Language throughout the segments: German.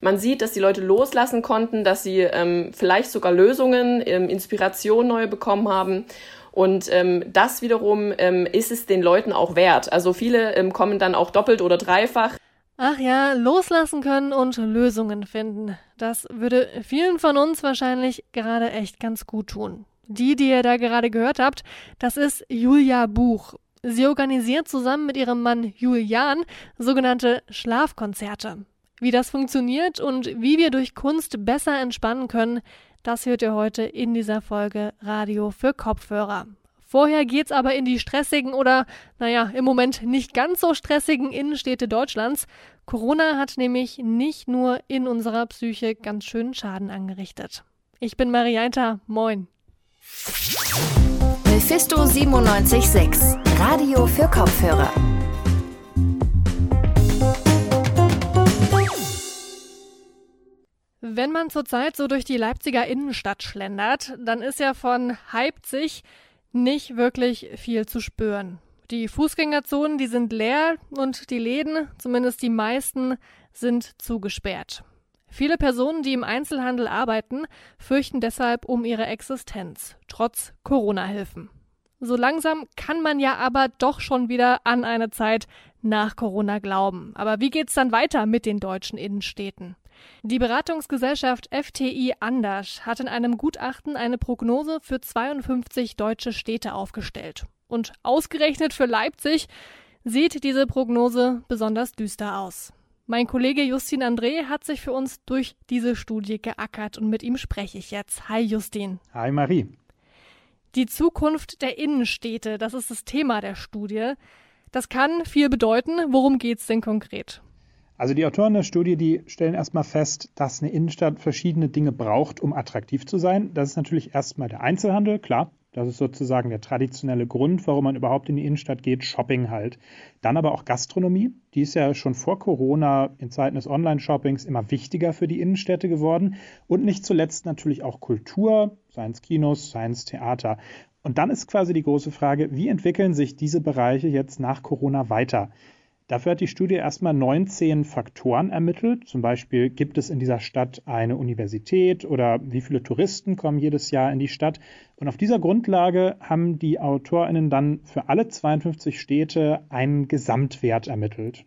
Man sieht, dass die Leute loslassen konnten, dass sie ähm, vielleicht sogar Lösungen, ähm, Inspiration neu bekommen haben. Und ähm, das wiederum ähm, ist es den Leuten auch wert. Also viele ähm, kommen dann auch doppelt oder dreifach. Ach ja, loslassen können und Lösungen finden. Das würde vielen von uns wahrscheinlich gerade echt ganz gut tun. Die, die ihr da gerade gehört habt, das ist Julia Buch. Sie organisiert zusammen mit ihrem Mann Julian sogenannte Schlafkonzerte. Wie das funktioniert und wie wir durch Kunst besser entspannen können, das hört ihr heute in dieser Folge Radio für Kopfhörer. Vorher geht's aber in die stressigen oder, naja, im Moment nicht ganz so stressigen Innenstädte Deutschlands. Corona hat nämlich nicht nur in unserer Psyche ganz schön Schaden angerichtet. Ich bin Marianta, moin. Mephisto 976, Radio für Kopfhörer. Wenn man zurzeit so durch die Leipziger Innenstadt schlendert, dann ist ja von Leipzig nicht wirklich viel zu spüren. Die Fußgängerzonen, die sind leer und die Läden, zumindest die meisten, sind zugesperrt. Viele Personen, die im Einzelhandel arbeiten, fürchten deshalb um ihre Existenz, trotz Corona-Hilfen. So langsam kann man ja aber doch schon wieder an eine Zeit nach Corona glauben. Aber wie geht's dann weiter mit den deutschen Innenstädten? Die Beratungsgesellschaft FTI Anders hat in einem Gutachten eine Prognose für 52 deutsche Städte aufgestellt. Und ausgerechnet für Leipzig sieht diese Prognose besonders düster aus. Mein Kollege Justin André hat sich für uns durch diese Studie geackert und mit ihm spreche ich jetzt. Hi Justin. Hi Marie. Die Zukunft der Innenstädte, das ist das Thema der Studie. Das kann viel bedeuten. Worum geht es denn konkret? Also die Autoren der Studie, die stellen erstmal fest, dass eine Innenstadt verschiedene Dinge braucht, um attraktiv zu sein. Das ist natürlich erstmal der Einzelhandel, klar. Das ist sozusagen der traditionelle Grund, warum man überhaupt in die Innenstadt geht, Shopping halt. Dann aber auch Gastronomie, die ist ja schon vor Corona in Zeiten des Online-Shoppings immer wichtiger für die Innenstädte geworden. Und nicht zuletzt natürlich auch Kultur, seien es Kinos, seien es Theater. Und dann ist quasi die große Frage, wie entwickeln sich diese Bereiche jetzt nach Corona weiter? Dafür hat die Studie erstmal 19 Faktoren ermittelt. Zum Beispiel gibt es in dieser Stadt eine Universität oder wie viele Touristen kommen jedes Jahr in die Stadt. Und auf dieser Grundlage haben die AutorInnen dann für alle 52 Städte einen Gesamtwert ermittelt.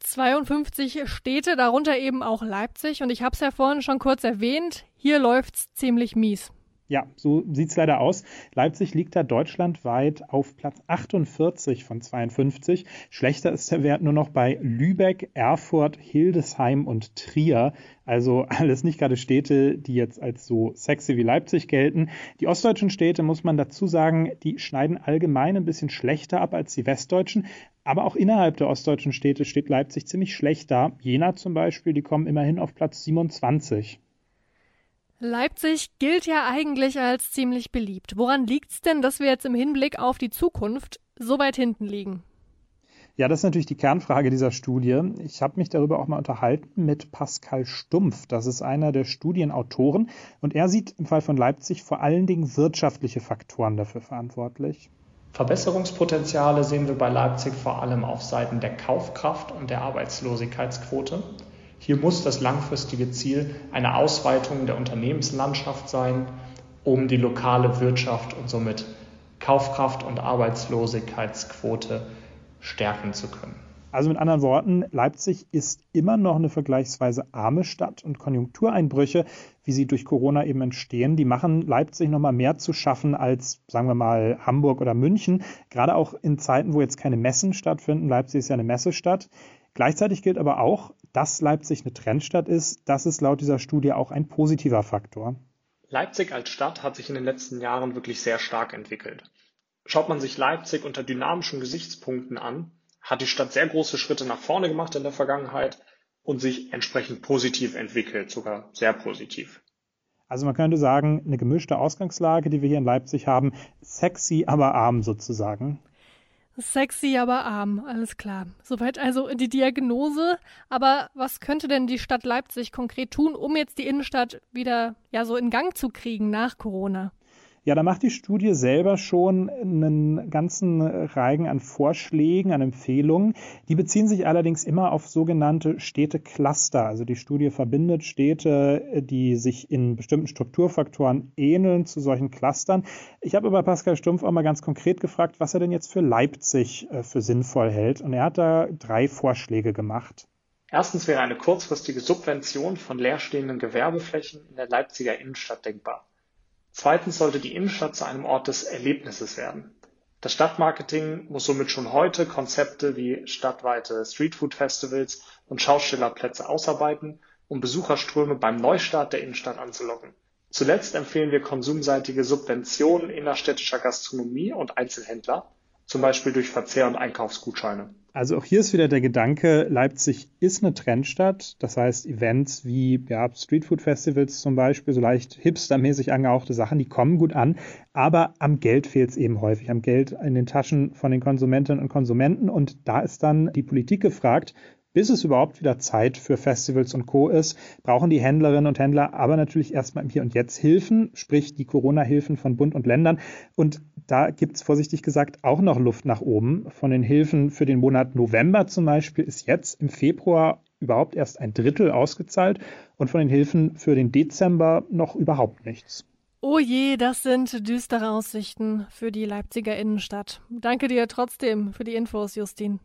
52 Städte, darunter eben auch Leipzig. Und ich habe es ja vorhin schon kurz erwähnt, hier läuft es ziemlich mies. Ja, so sieht es leider aus. Leipzig liegt da deutschlandweit auf Platz 48 von 52. Schlechter ist der Wert nur noch bei Lübeck, Erfurt, Hildesheim und Trier. Also alles nicht gerade Städte, die jetzt als so sexy wie Leipzig gelten. Die ostdeutschen Städte, muss man dazu sagen, die schneiden allgemein ein bisschen schlechter ab als die westdeutschen. Aber auch innerhalb der ostdeutschen Städte steht Leipzig ziemlich schlecht da. Jena zum Beispiel, die kommen immerhin auf Platz 27. Leipzig gilt ja eigentlich als ziemlich beliebt. Woran liegt es denn, dass wir jetzt im Hinblick auf die Zukunft so weit hinten liegen? Ja, das ist natürlich die Kernfrage dieser Studie. Ich habe mich darüber auch mal unterhalten mit Pascal Stumpf. Das ist einer der Studienautoren. Und er sieht im Fall von Leipzig vor allen Dingen wirtschaftliche Faktoren dafür verantwortlich. Verbesserungspotenziale sehen wir bei Leipzig vor allem auf Seiten der Kaufkraft und der Arbeitslosigkeitsquote. Hier muss das langfristige Ziel eine Ausweitung der Unternehmenslandschaft sein, um die lokale Wirtschaft und somit Kaufkraft und Arbeitslosigkeitsquote stärken zu können. Also mit anderen Worten, Leipzig ist immer noch eine vergleichsweise arme Stadt und Konjunktureinbrüche, wie sie durch Corona eben entstehen, die machen Leipzig noch mal mehr zu schaffen als, sagen wir mal, Hamburg oder München. Gerade auch in Zeiten, wo jetzt keine Messen stattfinden. Leipzig ist ja eine Messestadt. Gleichzeitig gilt aber auch, dass Leipzig eine Trendstadt ist, das ist laut dieser Studie auch ein positiver Faktor. Leipzig als Stadt hat sich in den letzten Jahren wirklich sehr stark entwickelt. Schaut man sich Leipzig unter dynamischen Gesichtspunkten an, hat die Stadt sehr große Schritte nach vorne gemacht in der Vergangenheit und sich entsprechend positiv entwickelt, sogar sehr positiv. Also man könnte sagen, eine gemischte Ausgangslage, die wir hier in Leipzig haben, sexy, aber arm sozusagen. Sexy, aber arm, alles klar. Soweit also die Diagnose. Aber was könnte denn die Stadt Leipzig konkret tun, um jetzt die Innenstadt wieder ja so in Gang zu kriegen nach Corona? Ja, da macht die Studie selber schon einen ganzen Reigen an Vorschlägen, an Empfehlungen. Die beziehen sich allerdings immer auf sogenannte Städtecluster. Also die Studie verbindet Städte, die sich in bestimmten Strukturfaktoren ähneln zu solchen Clustern. Ich habe aber Pascal Stumpf auch mal ganz konkret gefragt, was er denn jetzt für Leipzig äh, für sinnvoll hält. Und er hat da drei Vorschläge gemacht. Erstens wäre eine kurzfristige Subvention von leerstehenden Gewerbeflächen in der Leipziger Innenstadt denkbar. Zweitens sollte die Innenstadt zu einem Ort des Erlebnisses werden. Das Stadtmarketing muss somit schon heute Konzepte wie stadtweite Streetfood-Festivals und Schaustellerplätze ausarbeiten, um Besucherströme beim Neustart der Innenstadt anzulocken. Zuletzt empfehlen wir konsumseitige Subventionen innerstädtischer Gastronomie und Einzelhändler, zum Beispiel durch Verzehr- und Einkaufsgutscheine. Also auch hier ist wieder der Gedanke, Leipzig ist eine Trendstadt. Das heißt, Events wie ja, Streetfood-Festivals zum Beispiel, so leicht hipstermäßig angehauchte Sachen, die kommen gut an. Aber am Geld fehlt es eben häufig, am Geld in den Taschen von den Konsumentinnen und Konsumenten. Und da ist dann die Politik gefragt, bis es überhaupt wieder Zeit für Festivals und Co. ist, brauchen die Händlerinnen und Händler aber natürlich erstmal im Hier und Jetzt Hilfen, sprich die Corona-Hilfen von Bund und Ländern. Und da gibt es vorsichtig gesagt auch noch Luft nach oben. Von den Hilfen für den Monat November zum Beispiel ist jetzt im Februar überhaupt erst ein Drittel ausgezahlt und von den Hilfen für den Dezember noch überhaupt nichts. Oh je, das sind düstere Aussichten für die Leipziger Innenstadt. Danke dir trotzdem für die Infos, Justin.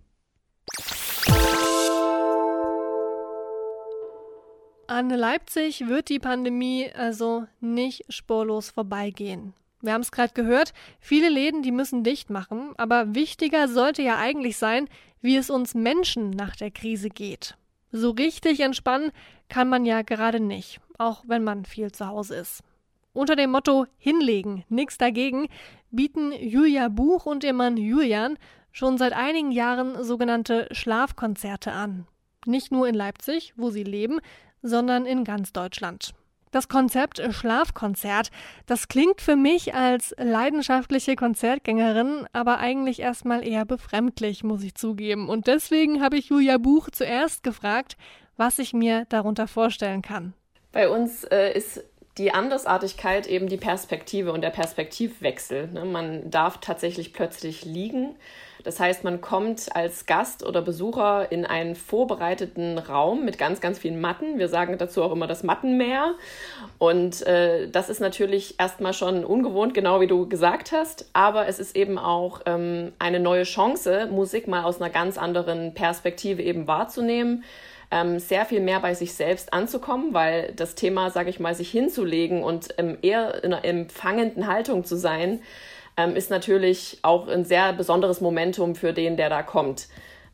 An Leipzig wird die Pandemie also nicht spurlos vorbeigehen. Wir haben es gerade gehört, viele Läden, die müssen dicht machen, aber wichtiger sollte ja eigentlich sein, wie es uns Menschen nach der Krise geht. So richtig entspannen kann man ja gerade nicht, auch wenn man viel zu Hause ist. Unter dem Motto Hinlegen, nix dagegen, bieten Julia Buch und ihr Mann Julian schon seit einigen Jahren sogenannte Schlafkonzerte an. Nicht nur in Leipzig, wo sie leben, sondern in ganz Deutschland. Das Konzept Schlafkonzert, das klingt für mich als leidenschaftliche Konzertgängerin aber eigentlich erstmal eher befremdlich, muss ich zugeben. Und deswegen habe ich Julia Buch zuerst gefragt, was ich mir darunter vorstellen kann. Bei uns äh, ist die Andersartigkeit eben die Perspektive und der Perspektivwechsel. Ne? Man darf tatsächlich plötzlich liegen das heißt, man kommt als Gast oder Besucher in einen vorbereiteten Raum mit ganz, ganz vielen Matten. Wir sagen dazu auch immer das Mattenmeer. Und äh, das ist natürlich erstmal schon ungewohnt, genau wie du gesagt hast. Aber es ist eben auch ähm, eine neue Chance, Musik mal aus einer ganz anderen Perspektive eben wahrzunehmen. Ähm, sehr viel mehr bei sich selbst anzukommen, weil das Thema, sage ich mal, sich hinzulegen und ähm, eher in einer empfangenden Haltung zu sein, ähm, ist natürlich auch ein sehr besonderes Momentum für den, der da kommt.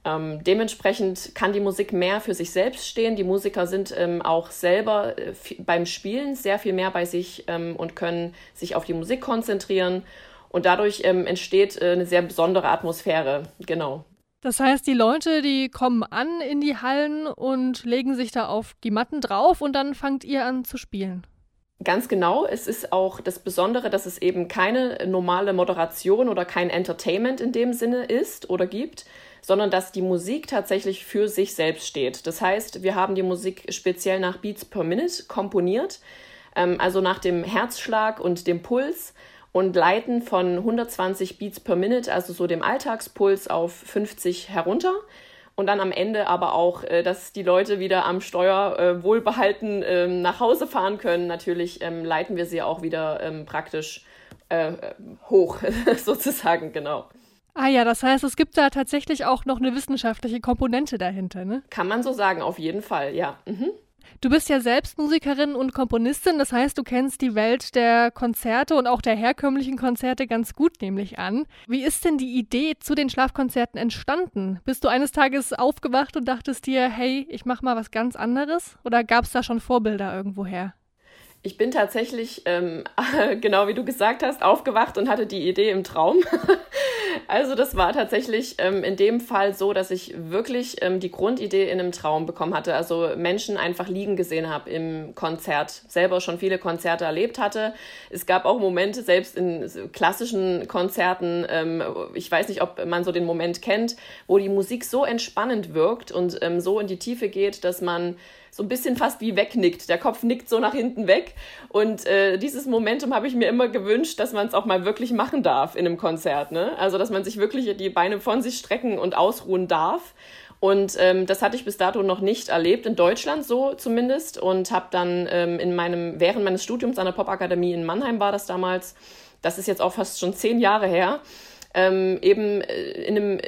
Ähm, dementsprechend kann die Musik mehr für sich selbst stehen. Die Musiker sind ähm, auch selber äh, beim Spielen sehr viel mehr bei sich ähm, und können sich auf die Musik konzentrieren. Und dadurch ähm, entsteht äh, eine sehr besondere Atmosphäre. Genau. Das heißt, die Leute, die kommen an in die Hallen und legen sich da auf die Matten drauf und dann fangt ihr an zu spielen. Ganz genau. Es ist auch das Besondere, dass es eben keine normale Moderation oder kein Entertainment in dem Sinne ist oder gibt, sondern dass die Musik tatsächlich für sich selbst steht. Das heißt, wir haben die Musik speziell nach Beats per Minute komponiert, ähm, also nach dem Herzschlag und dem Puls und leiten von 120 Beats per Minute, also so dem Alltagspuls, auf 50 herunter und dann am Ende aber auch, äh, dass die Leute wieder am Steuer äh, wohlbehalten äh, nach Hause fahren können. Natürlich ähm, leiten wir sie auch wieder ähm, praktisch äh, hoch, sozusagen, genau. Ah ja, das heißt, es gibt da tatsächlich auch noch eine wissenschaftliche Komponente dahinter, ne? Kann man so sagen, auf jeden Fall, ja. Mhm. Du bist ja selbst Musikerin und Komponistin, das heißt, du kennst die Welt der Konzerte und auch der herkömmlichen Konzerte ganz gut, nämlich an. Wie ist denn die Idee zu den Schlafkonzerten entstanden? Bist du eines Tages aufgewacht und dachtest dir, hey, ich mach mal was ganz anderes? Oder gab es da schon Vorbilder irgendwoher? Ich bin tatsächlich, ähm, genau wie du gesagt hast, aufgewacht und hatte die Idee im Traum. also das war tatsächlich ähm, in dem Fall so, dass ich wirklich ähm, die Grundidee in einem Traum bekommen hatte. Also Menschen einfach liegen gesehen habe im Konzert. Selber schon viele Konzerte erlebt hatte. Es gab auch Momente, selbst in klassischen Konzerten, ähm, ich weiß nicht, ob man so den Moment kennt, wo die Musik so entspannend wirkt und ähm, so in die Tiefe geht, dass man so ein bisschen fast wie wegnickt. Der Kopf nickt so nach hinten weg. Und äh, dieses Momentum habe ich mir immer gewünscht, dass man es auch mal wirklich machen darf in einem Konzert. Ne? Also, dass man sich wirklich die Beine von sich strecken und ausruhen darf. Und ähm, das hatte ich bis dato noch nicht erlebt, in Deutschland so zumindest. Und habe dann ähm, in meinem, während meines Studiums an der Popakademie in Mannheim war das damals, das ist jetzt auch fast schon zehn Jahre her, ähm, eben äh, in einem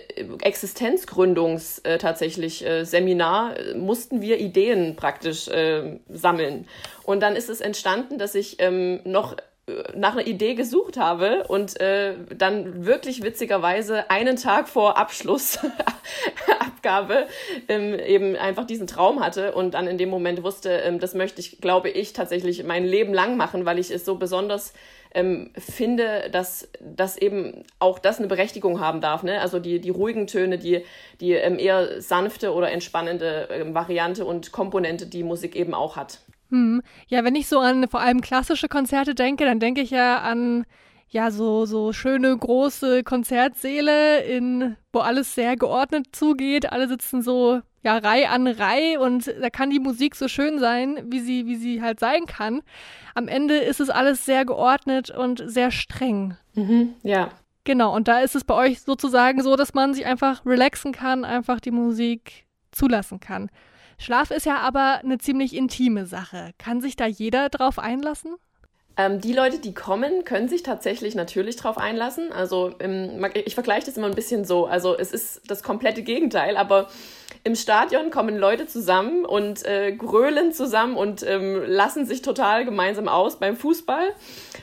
Existenzgründungs äh, tatsächlich äh, Seminar äh, mussten wir Ideen praktisch äh, sammeln. Und dann ist es entstanden, dass ich ähm, noch äh, nach einer Idee gesucht habe und äh, dann wirklich witzigerweise einen Tag vor Abschlussabgabe ähm, eben einfach diesen Traum hatte und dann in dem Moment wusste, ähm, das möchte ich, glaube ich, tatsächlich mein Leben lang machen, weil ich es so besonders ähm, finde, dass, dass eben auch das eine Berechtigung haben darf. Ne? Also die, die ruhigen Töne, die, die ähm, eher sanfte oder entspannende ähm, Variante und Komponente, die Musik eben auch hat. Hm. Ja, wenn ich so an vor allem klassische Konzerte denke, dann denke ich ja an ja so so schöne große Konzertsäle in wo alles sehr geordnet zugeht, alle sitzen so ja Reihe an Reihe und da kann die Musik so schön sein, wie sie wie sie halt sein kann. Am Ende ist es alles sehr geordnet und sehr streng. Mhm, ja. Genau, und da ist es bei euch sozusagen so, dass man sich einfach relaxen kann, einfach die Musik zulassen kann. Schlaf ist ja aber eine ziemlich intime Sache. Kann sich da jeder drauf einlassen? Ähm, die Leute, die kommen, können sich tatsächlich natürlich drauf einlassen. Also im, ich vergleiche das immer ein bisschen so. Also es ist das komplette Gegenteil, aber im Stadion kommen Leute zusammen und äh, grölen zusammen und ähm, lassen sich total gemeinsam aus beim Fußball.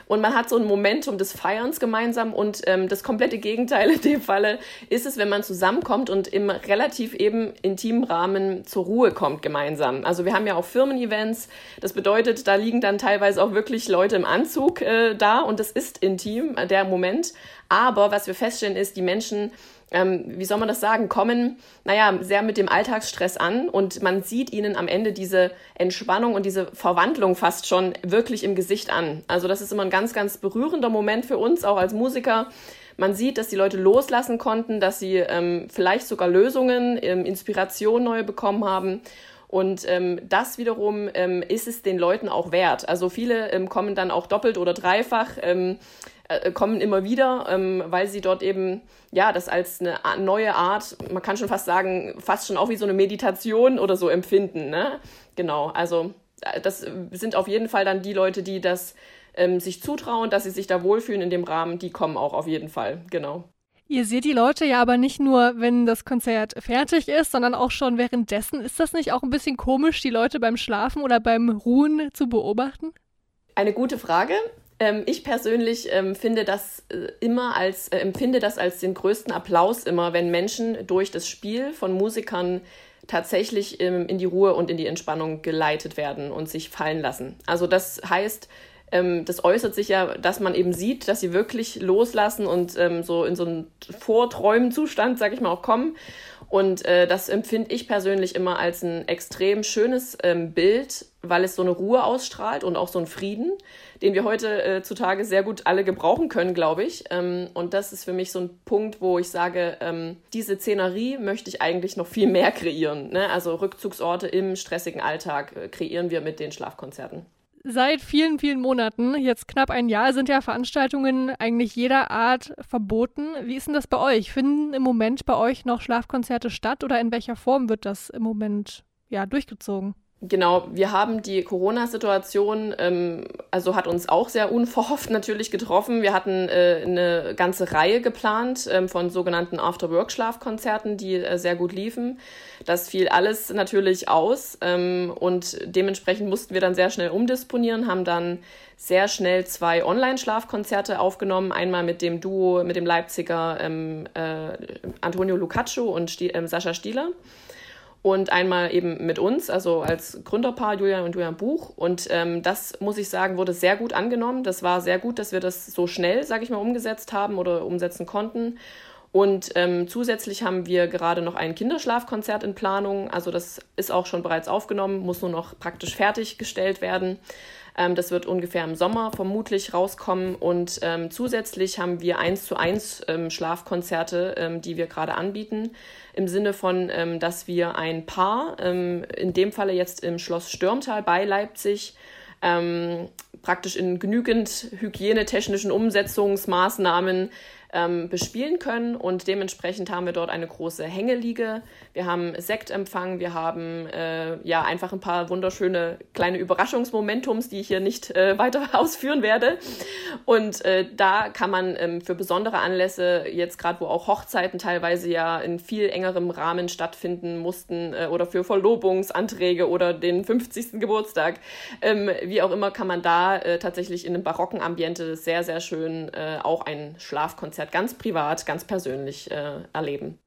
Und man hat so ein Momentum des Feierns gemeinsam und ähm, das komplette Gegenteil in dem Falle ist es, wenn man zusammenkommt und im relativ eben intimen Rahmen zur Ruhe kommt gemeinsam. Also wir haben ja auch Firmen-Events. Das bedeutet, da liegen dann teilweise auch wirklich Leute im Anzug äh, da und das ist intim, äh, der Moment. Aber was wir feststellen ist, die Menschen ähm, wie soll man das sagen, kommen, naja, sehr mit dem Alltagsstress an und man sieht ihnen am Ende diese Entspannung und diese Verwandlung fast schon wirklich im Gesicht an. Also das ist immer ein ganz, ganz berührender Moment für uns, auch als Musiker. Man sieht, dass die Leute loslassen konnten, dass sie ähm, vielleicht sogar Lösungen, ähm, Inspiration neu bekommen haben. Und ähm, das wiederum ähm, ist es den Leuten auch wert. Also viele ähm, kommen dann auch doppelt oder dreifach. Ähm, äh, kommen immer wieder, ähm, weil sie dort eben ja das als eine neue Art, man kann schon fast sagen, fast schon auch wie so eine Meditation oder so empfinden. Ne? Genau, also äh, das sind auf jeden Fall dann die Leute, die das ähm, sich zutrauen, dass sie sich da wohlfühlen in dem Rahmen, die kommen auch auf jeden Fall. Genau. Ihr seht die Leute ja aber nicht nur, wenn das Konzert fertig ist, sondern auch schon währenddessen. Ist das nicht auch ein bisschen komisch, die Leute beim Schlafen oder beim Ruhen zu beobachten? Eine gute Frage. Ähm, ich persönlich ähm, finde das äh, immer als, äh, empfinde das als den größten Applaus immer, wenn Menschen durch das Spiel von Musikern tatsächlich ähm, in die Ruhe und in die Entspannung geleitet werden und sich fallen lassen. Also das heißt, ähm, das äußert sich ja, dass man eben sieht, dass sie wirklich loslassen und ähm, so in so einen Vorträumen-Zustand, sag ich mal, auch kommen. Und äh, das empfinde ich persönlich immer als ein extrem schönes ähm, Bild, weil es so eine Ruhe ausstrahlt und auch so einen Frieden den wir heute äh, zutage sehr gut alle gebrauchen können, glaube ich. Ähm, und das ist für mich so ein Punkt, wo ich sage, ähm, diese Szenerie möchte ich eigentlich noch viel mehr kreieren. Ne? Also Rückzugsorte im stressigen Alltag äh, kreieren wir mit den Schlafkonzerten. Seit vielen, vielen Monaten, jetzt knapp ein Jahr, sind ja Veranstaltungen eigentlich jeder Art verboten. Wie ist denn das bei euch? Finden im Moment bei euch noch Schlafkonzerte statt oder in welcher Form wird das im Moment ja durchgezogen? Genau, wir haben die Corona-Situation, ähm, also hat uns auch sehr unverhofft natürlich getroffen. Wir hatten äh, eine ganze Reihe geplant ähm, von sogenannten After-Work-Schlafkonzerten, die äh, sehr gut liefen. Das fiel alles natürlich aus ähm, und dementsprechend mussten wir dann sehr schnell umdisponieren, haben dann sehr schnell zwei Online-Schlafkonzerte aufgenommen. Einmal mit dem Duo, mit dem Leipziger ähm, äh, Antonio Lucaccio und Sti ähm, Sascha Stieler und einmal eben mit uns, also als Gründerpaar Julian und Julian Buch. Und ähm, das, muss ich sagen, wurde sehr gut angenommen. Das war sehr gut, dass wir das so schnell, sage ich mal, umgesetzt haben oder umsetzen konnten. Und ähm, zusätzlich haben wir gerade noch ein Kinderschlafkonzert in Planung. Also das ist auch schon bereits aufgenommen, muss nur noch praktisch fertiggestellt werden. Ähm, das wird ungefähr im Sommer vermutlich rauskommen. Und ähm, zusätzlich haben wir eins zu eins ähm, Schlafkonzerte, ähm, die wir gerade anbieten. Im Sinne von, ähm, dass wir ein Paar, in dem Falle jetzt im Schloss Stürmtal bei Leipzig, praktisch in genügend hygienetechnischen Umsetzungsmaßnahmen ähm, bespielen können. Und dementsprechend haben wir dort eine große Hängeliege. Wir haben Sektempfang, wir haben äh, ja einfach ein paar wunderschöne kleine Überraschungsmomentums, die ich hier nicht äh, weiter ausführen werde. Und äh, da kann man ähm, für besondere Anlässe, jetzt gerade wo auch Hochzeiten teilweise ja in viel engerem Rahmen stattfinden mussten äh, oder für Verlobungsanträge oder den 50. Geburtstag, ähm, wie auch immer, kann man da äh, tatsächlich in einem barocken Ambiente sehr, sehr schön äh, auch ein Schlafkonzert Konzert ganz privat, ganz persönlich äh, erleben.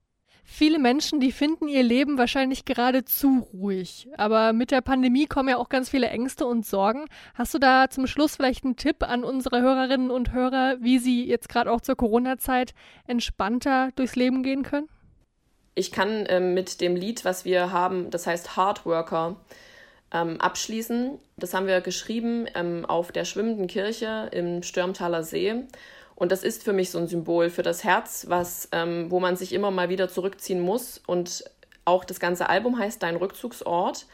Viele Menschen, die finden ihr Leben wahrscheinlich gerade zu ruhig. Aber mit der Pandemie kommen ja auch ganz viele Ängste und Sorgen. Hast du da zum Schluss vielleicht einen Tipp an unsere Hörerinnen und Hörer, wie sie jetzt gerade auch zur Corona-Zeit entspannter durchs Leben gehen können? Ich kann ähm, mit dem Lied, was wir haben, das heißt Hardworker, ähm, abschließen. Das haben wir geschrieben ähm, auf der schwimmenden Kirche im Stürmtaler See. Und das ist für mich so ein Symbol für das Herz, was, ähm, wo man sich immer mal wieder zurückziehen muss. Und auch das ganze Album heißt Dein Rückzugsort.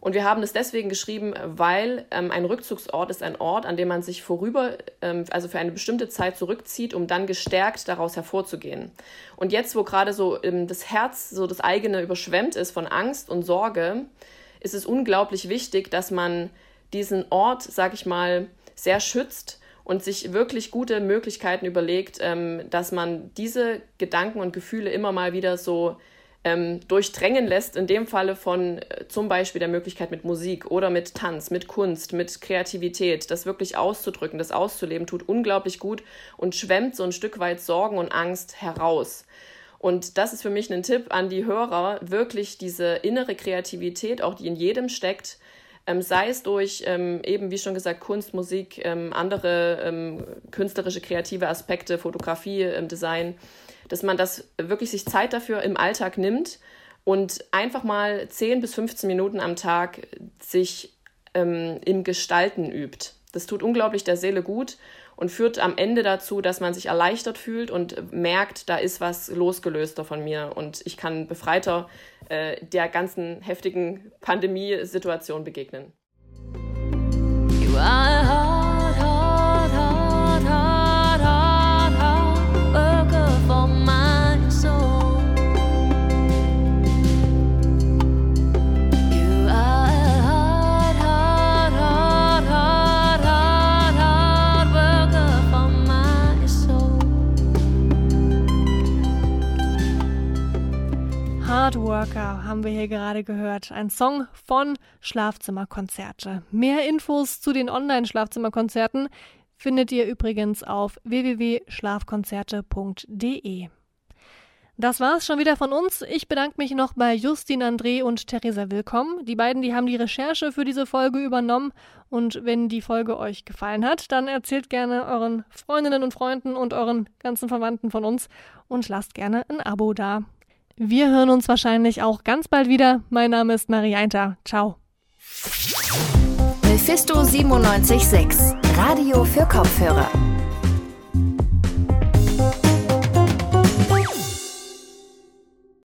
Und wir haben es deswegen geschrieben, weil ähm, ein Rückzugsort ist ein Ort, an dem man sich vorüber, ähm, also für eine bestimmte Zeit zurückzieht, um dann gestärkt daraus hervorzugehen. Und jetzt, wo gerade so ähm, das Herz, so das eigene überschwemmt ist von Angst und Sorge, ist es unglaublich wichtig, dass man diesen Ort, sag ich mal, sehr schützt und sich wirklich gute Möglichkeiten überlegt, ähm, dass man diese Gedanken und Gefühle immer mal wieder so ähm, durchdrängen lässt, in dem Falle von äh, zum Beispiel der Möglichkeit mit Musik oder mit Tanz, mit Kunst, mit Kreativität, das wirklich auszudrücken, das auszuleben, tut unglaublich gut und schwemmt so ein Stück weit Sorgen und Angst heraus. Und das ist für mich ein Tipp an die Hörer, wirklich diese innere Kreativität, auch die in jedem steckt, ähm, sei es durch ähm, eben, wie schon gesagt, Kunst, Musik, ähm, andere ähm, künstlerische, kreative Aspekte, Fotografie, ähm, Design, dass man das wirklich sich Zeit dafür im Alltag nimmt und einfach mal 10 bis 15 Minuten am Tag sich ähm, im Gestalten übt. Das tut unglaublich der Seele gut und führt am Ende dazu, dass man sich erleichtert fühlt und merkt, da ist was losgelöster von mir und ich kann befreiter äh, der ganzen heftigen Pandemiesituation begegnen. Wir hier gerade gehört. Ein Song von Schlafzimmerkonzerte. Mehr Infos zu den Online-Schlafzimmerkonzerten findet ihr übrigens auf www.schlafkonzerte.de. Das war's schon wieder von uns. Ich bedanke mich noch bei Justin André und Theresa Willkommen. Die beiden, die haben die Recherche für diese Folge übernommen. Und wenn die Folge euch gefallen hat, dann erzählt gerne euren Freundinnen und Freunden und euren ganzen Verwandten von uns und lasst gerne ein Abo da. Wir hören uns wahrscheinlich auch ganz bald wieder. Mein Name ist Marianta. Ciao. Mephisto 976, Radio für Kopfhörer.